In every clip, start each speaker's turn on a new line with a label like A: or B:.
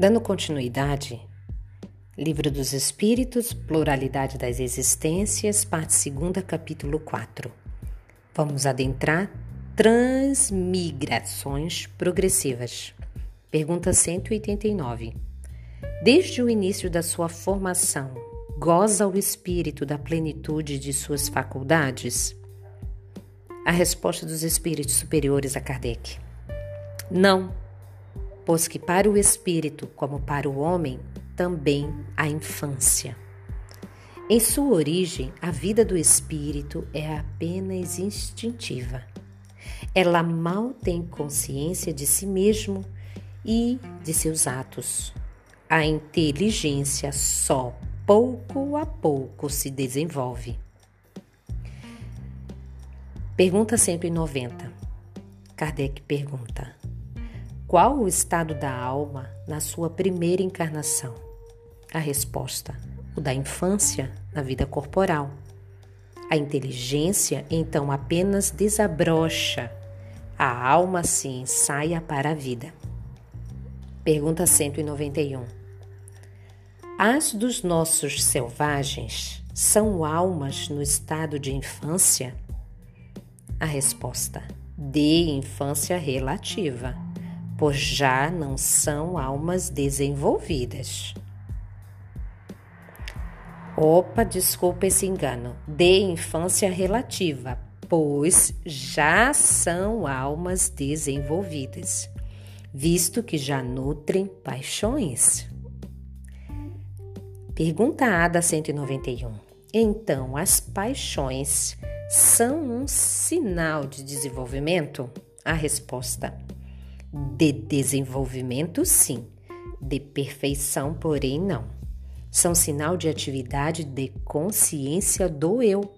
A: Dando continuidade, Livro dos Espíritos, Pluralidade das Existências, parte 2, capítulo 4. Vamos adentrar transmigrações progressivas. Pergunta 189. Desde o início da sua formação, goza o espírito da plenitude de suas faculdades? A resposta dos espíritos superiores a Kardec: Não, pois que para o espírito, como para o homem, também a infância. Em sua origem, a vida do espírito é apenas instintiva. Ela mal tem consciência de si mesmo e de seus atos. A inteligência só pouco a pouco se desenvolve. Pergunta 190. Kardec pergunta: Qual o estado da alma na sua primeira encarnação? A resposta: o da infância na vida corporal. A inteligência então apenas desabrocha, a alma se ensaia para a vida. Pergunta 191. As dos nossos selvagens são almas no estado de infância? A resposta: de infância relativa, pois já não são almas desenvolvidas. Opa, desculpa esse engano. De infância relativa, pois já são almas desenvolvidas, visto que já nutrem paixões. Pergunta A da 191. Então, as paixões são um sinal de desenvolvimento? A resposta: de desenvolvimento, sim, de perfeição, porém, não. São sinal de atividade de consciência do eu.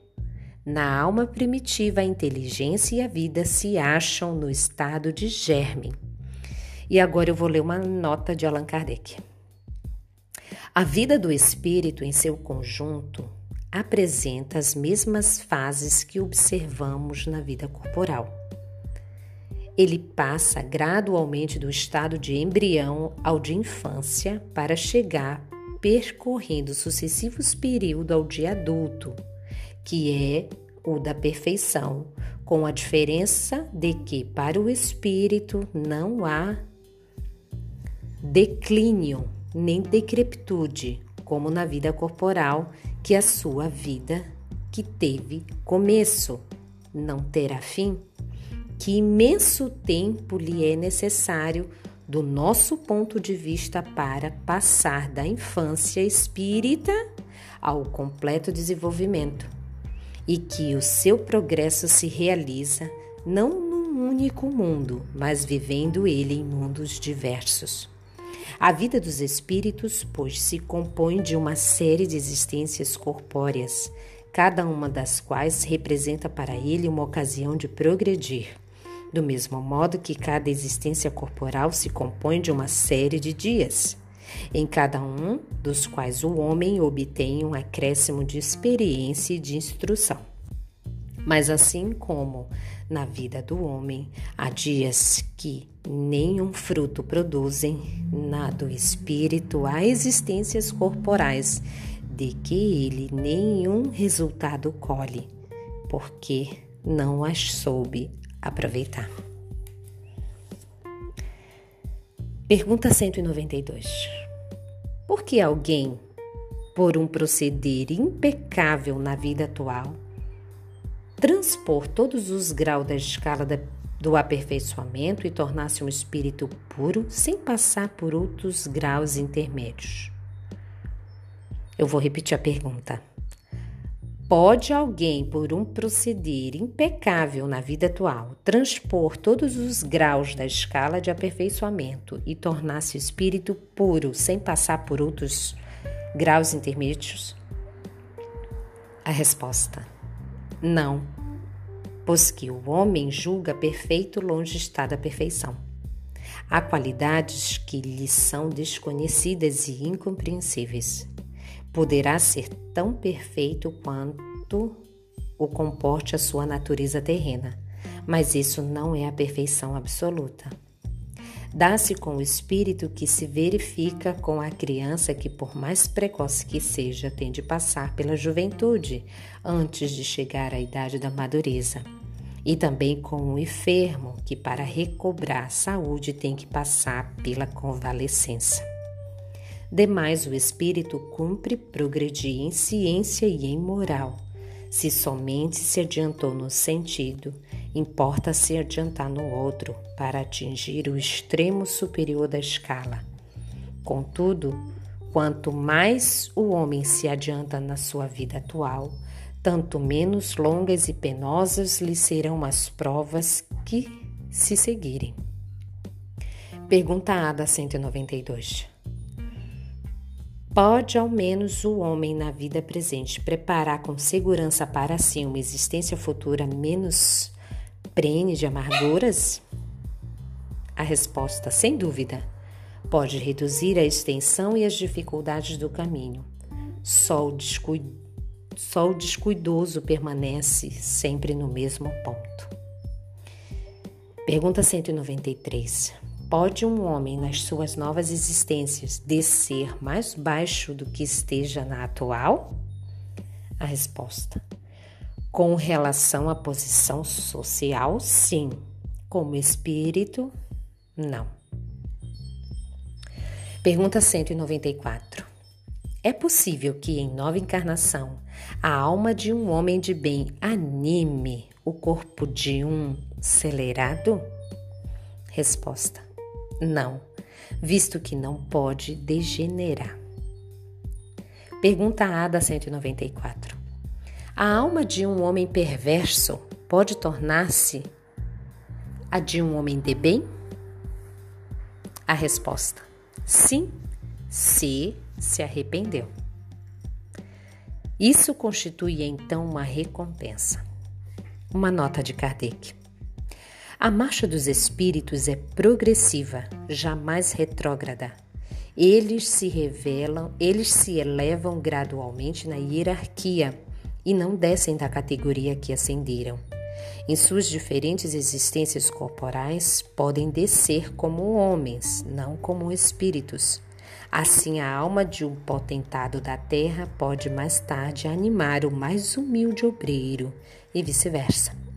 A: Na alma primitiva, a inteligência e a vida se acham no estado de germe. E agora eu vou ler uma nota de Allan Kardec. A vida do espírito em seu conjunto apresenta as mesmas fases que observamos na vida corporal. Ele passa gradualmente do estado de embrião ao de infância para chegar percorrendo sucessivos períodos ao de adulto, que é o da perfeição, com a diferença de que para o espírito não há declínio nem decrepitude, como na vida corporal, que a sua vida que teve começo não terá fim? Que imenso tempo lhe é necessário, do nosso ponto de vista, para passar da infância espírita ao completo desenvolvimento, e que o seu progresso se realiza não num único mundo, mas vivendo ele em mundos diversos. A vida dos espíritos, pois, se compõe de uma série de existências corpóreas, cada uma das quais representa para ele uma ocasião de progredir. Do mesmo modo que cada existência corporal se compõe de uma série de dias, em cada um dos quais o homem obtém um acréscimo de experiência e de instrução. Mas assim como na vida do homem há dias que nenhum fruto produzem, na do espírito há existências corporais de que ele nenhum resultado colhe, porque não as soube aproveitar. Pergunta 192. Por que alguém, por um proceder impecável na vida atual, transpor todos os graus da escala da do aperfeiçoamento e tornar-se um espírito puro sem passar por outros graus intermédios. Eu vou repetir a pergunta. Pode alguém, por um proceder impecável na vida atual, transpor todos os graus da escala de aperfeiçoamento e tornar-se espírito puro sem passar por outros graus intermédios? A resposta: não pois que o homem julga perfeito longe está da perfeição. Há qualidades que lhe são desconhecidas e incompreensíveis. Poderá ser tão perfeito quanto o comporte a sua natureza terrena, mas isso não é a perfeição absoluta. Dá-se com o espírito que se verifica com a criança que, por mais precoce que seja, tem de passar pela juventude antes de chegar à idade da madureza. E também com o enfermo que, para recobrar saúde, tem que passar pela convalescença. Demais, o espírito cumpre progredir em ciência e em moral. Se somente se adiantou no sentido, importa se adiantar no outro para atingir o extremo superior da escala. Contudo, quanto mais o homem se adianta na sua vida atual, tanto menos longas e penosas lhe serão as provas que se seguirem. Pergunta A da 192. Pode ao menos o homem na vida presente preparar com segurança para si uma existência futura menos prene de amarguras? A resposta, sem dúvida, pode reduzir a extensão e as dificuldades do caminho. Só o, Só o descuidoso permanece sempre no mesmo ponto. Pergunta 193. Pode um homem, nas suas novas existências, descer mais baixo do que esteja na atual? A resposta: com relação à posição social, sim. Como espírito, não. Pergunta 194. É possível que em nova encarnação a alma de um homem de bem anime o corpo de um acelerado? Resposta: não, visto que não pode degenerar. Pergunta A da 194. A alma de um homem perverso pode tornar-se a de um homem de bem? A resposta: sim, se se arrependeu. Isso constitui então uma recompensa. Uma nota de Kardec. A marcha dos espíritos é progressiva, jamais retrógrada. Eles se revelam, eles se elevam gradualmente na hierarquia e não descem da categoria que ascenderam. Em suas diferentes existências corporais, podem descer como homens, não como espíritos. Assim, a alma de um potentado da terra pode mais tarde animar o mais humilde obreiro, e vice-versa.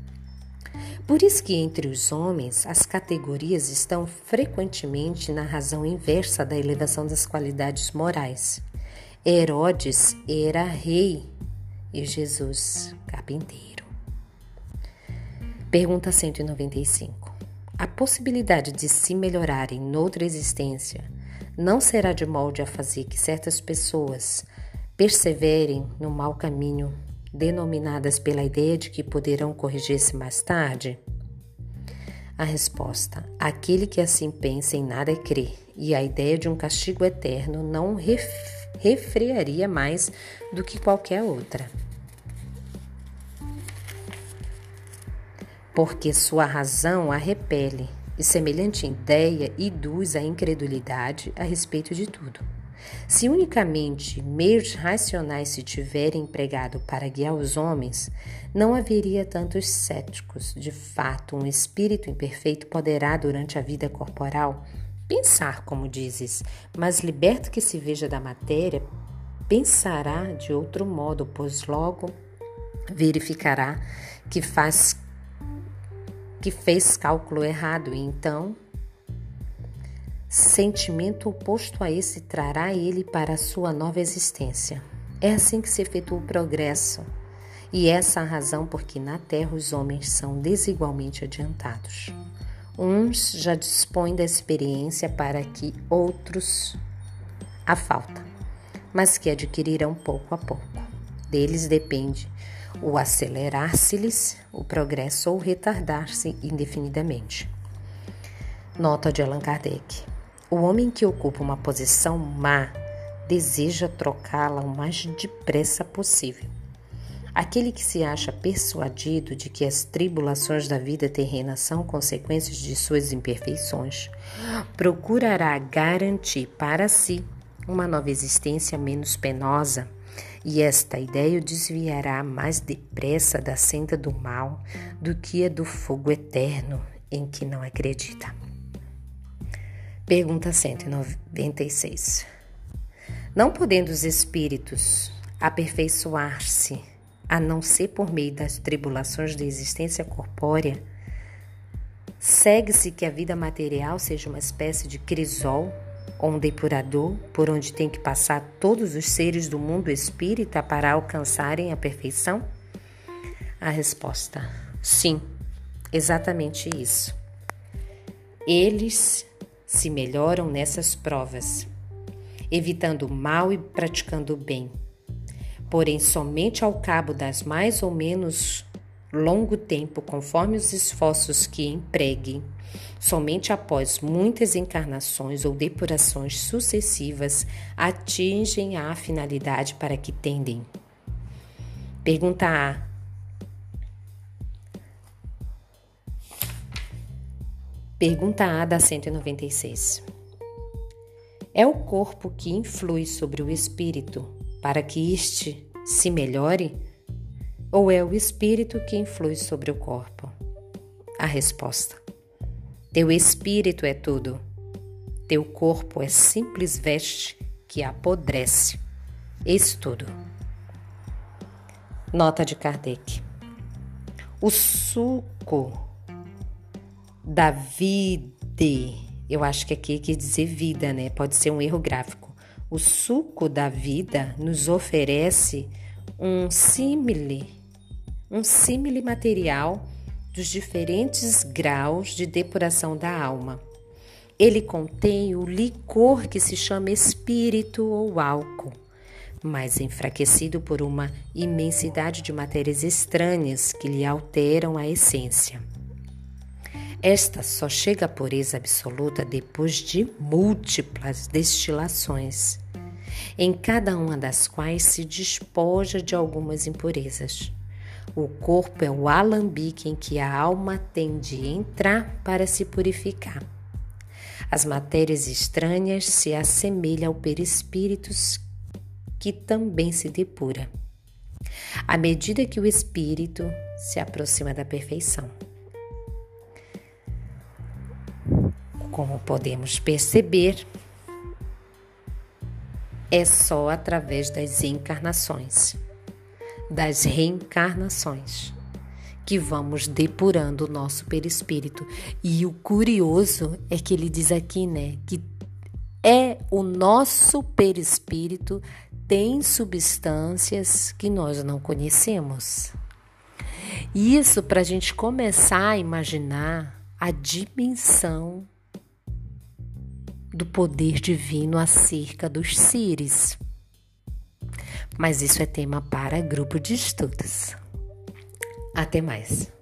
A: Por isso que entre os homens as categorias estão frequentemente na razão inversa da elevação das qualidades morais. Herodes era rei e Jesus carpinteiro. Pergunta 195. A possibilidade de se melhorarem noutra existência não será de molde a fazer que certas pessoas perseverem no mau caminho denominadas pela ideia de que poderão corrigir-se mais tarde? A resposta: aquele que assim pensa em nada crê, e a ideia de um castigo eterno não ref refrearia mais do que qualquer outra. Porque sua razão a repele, e semelhante ideia induz a incredulidade a respeito de tudo. Se unicamente meios racionais se tiverem empregado para guiar os homens, não haveria tantos céticos. De fato, um espírito imperfeito poderá, durante a vida corporal, pensar, como dizes, mas liberto que se veja da matéria, pensará de outro modo, pois logo verificará que faz que fez cálculo errado e então sentimento oposto a esse trará ele para a sua nova existência. É assim que se efetua o progresso, e essa é a razão por que na Terra os homens são desigualmente adiantados. Uns já dispõem da experiência para que outros a falta, mas que adquirirão pouco a pouco. Deles depende o acelerar-se-lhes o progresso ou retardar-se indefinidamente. Nota de Allan Kardec. O homem que ocupa uma posição má deseja trocá-la o mais depressa possível. Aquele que se acha persuadido de que as tribulações da vida terrena são consequências de suas imperfeições, procurará garantir para si uma nova existência menos penosa, e esta ideia o desviará mais depressa da senda do mal do que a do fogo eterno em que não acredita. Pergunta 196. Não podendo os espíritos aperfeiçoar-se a não ser por meio das tribulações da existência corpórea, segue-se que a vida material seja uma espécie de crisol ou um depurador por onde tem que passar todos os seres do mundo espírita para alcançarem a perfeição? A resposta: sim, exatamente isso. Eles se melhoram nessas provas, evitando o mal e praticando o bem. Porém, somente ao cabo das mais ou menos longo tempo, conforme os esforços que empreguem, somente após muitas encarnações ou depurações sucessivas, atingem a finalidade para que tendem. Pergunta A. Pergunta A da 196. É o corpo que influi sobre o espírito para que este se melhore? Ou é o espírito que influi sobre o corpo? A resposta: Teu espírito é tudo. Teu corpo é simples veste que apodrece. Estudo. Nota de Kardec. O suco da vida. Eu acho que aqui quer dizer vida, né? Pode ser um erro gráfico. O suco da vida nos oferece um símile, um símile material dos diferentes graus de depuração da alma. Ele contém o licor que se chama espírito ou álcool, mas enfraquecido por uma imensidade de matérias estranhas que lhe alteram a essência. Esta só chega à pureza absoluta depois de múltiplas destilações, em cada uma das quais se despoja de algumas impurezas. O corpo é o alambique em que a alma tem de entrar para se purificar. As matérias estranhas se assemelham ao perispírito que também se depura, à medida que o espírito se aproxima da perfeição. Como podemos perceber, é só através das encarnações, das reencarnações, que vamos depurando o nosso perispírito. E o curioso é que ele diz aqui, né, que é o nosso perispírito tem substâncias que nós não conhecemos. Isso para a gente começar a imaginar a dimensão do poder divino acerca dos Cires. Mas isso é tema para grupo de estudos. Até mais.